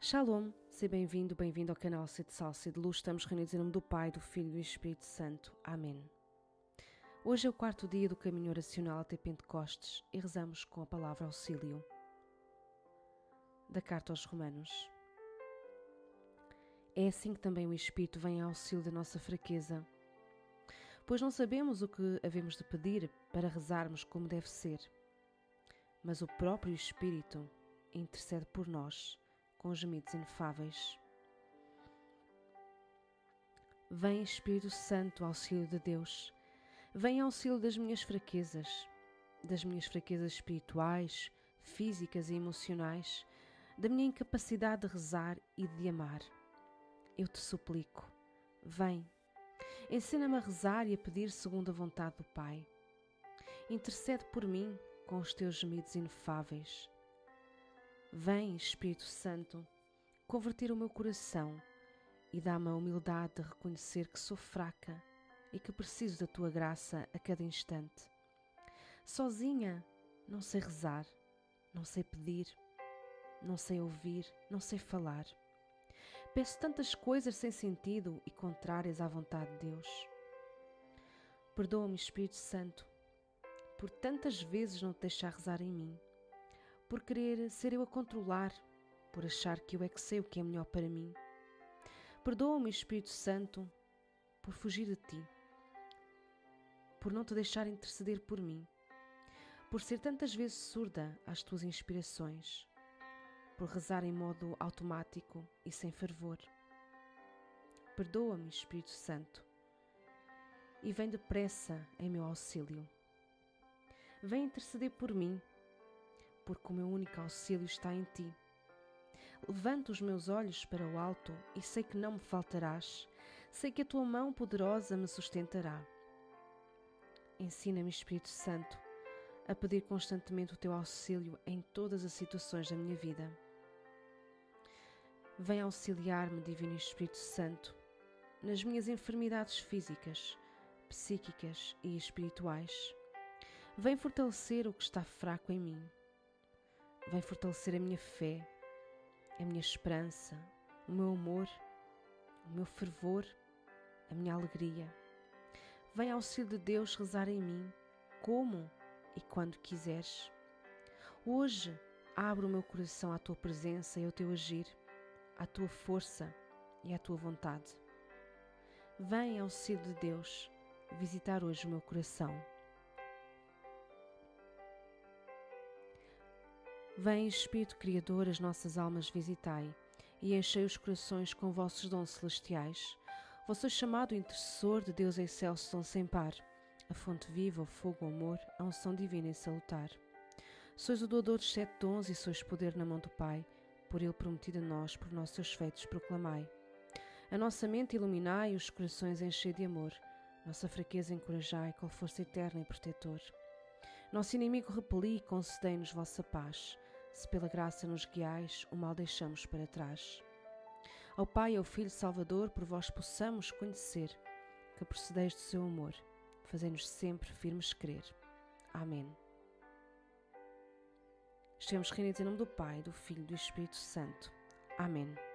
Shalom, seja bem-vindo, bem-vindo ao canal Sede Sal, Sede Luz. Estamos reunidos em nome do Pai, do Filho e do Espírito Santo. Amém. Hoje é o quarto dia do caminho oracional até Pentecostes e rezamos com a palavra auxílio da carta aos Romanos. É assim que também o Espírito vem ao auxílio da nossa fraqueza, pois não sabemos o que havemos de pedir para rezarmos como deve ser, mas o próprio Espírito intercede por nós com gemidos inefáveis. Vem Espírito Santo, auxílio de Deus, vem auxílio das minhas fraquezas, das minhas fraquezas espirituais, físicas e emocionais, da minha incapacidade de rezar e de amar. Eu te suplico, vem, ensina-me a rezar e a pedir segundo a vontade do Pai. Intercede por mim com os teus gemidos inefáveis Vem, Espírito Santo, converter o meu coração e dá-me a humildade de reconhecer que sou fraca e que preciso da tua graça a cada instante. Sozinha, não sei rezar, não sei pedir, não sei ouvir, não sei falar. Peço tantas coisas sem sentido e contrárias à vontade de Deus. Perdoa-me, Espírito Santo, por tantas vezes não te deixar rezar em mim por querer ser eu a controlar, por achar que eu é que sei o que é melhor para mim. Perdoa-me, Espírito Santo, por fugir de ti, por não te deixar interceder por mim, por ser tantas vezes surda às tuas inspirações, por rezar em modo automático e sem fervor. Perdoa-me, Espírito Santo, e vem depressa em meu auxílio. Vem interceder por mim porque o meu único auxílio está em ti. Levanto os meus olhos para o alto e sei que não me faltarás, sei que a tua mão poderosa me sustentará. Ensina-me, Espírito Santo, a pedir constantemente o teu auxílio em todas as situações da minha vida. Vem auxiliar-me, Divino Espírito Santo, nas minhas enfermidades físicas, psíquicas e espirituais. Vem fortalecer o que está fraco em mim Vem fortalecer a minha fé, a minha esperança, o meu amor, o meu fervor, a minha alegria. Vem auxílio de Deus rezar em mim, como e quando quiseres. Hoje abro o meu coração à tua presença e ao teu agir, à tua força e à tua vontade. Vem auxílio de Deus visitar hoje o meu coração. Vem, Espírito Criador, as nossas almas visitai, e enchei os corações com vossos dons celestiais. Vós sois chamado intercessor de Deus excelso dom sem par, a fonte viva, o fogo, o amor, a unção divina e salutar. Sois o doador dos sete dons e sois poder na mão do Pai, por ele prometido a nós, por nossos feitos proclamai. A nossa mente iluminai, os corações enchei de amor, nossa fraqueza encorajai, qual força eterna e protetor. Nosso inimigo repeli e concedei-nos vossa paz. Se pela graça nos guiais, o mal deixamos para trás. Ao Pai e ao Filho Salvador, por vós possamos conhecer que procedeis do seu amor. Fazei-nos sempre firmes crer. Amém. Estamos reunidos em nome do Pai, do Filho e do Espírito Santo. Amém.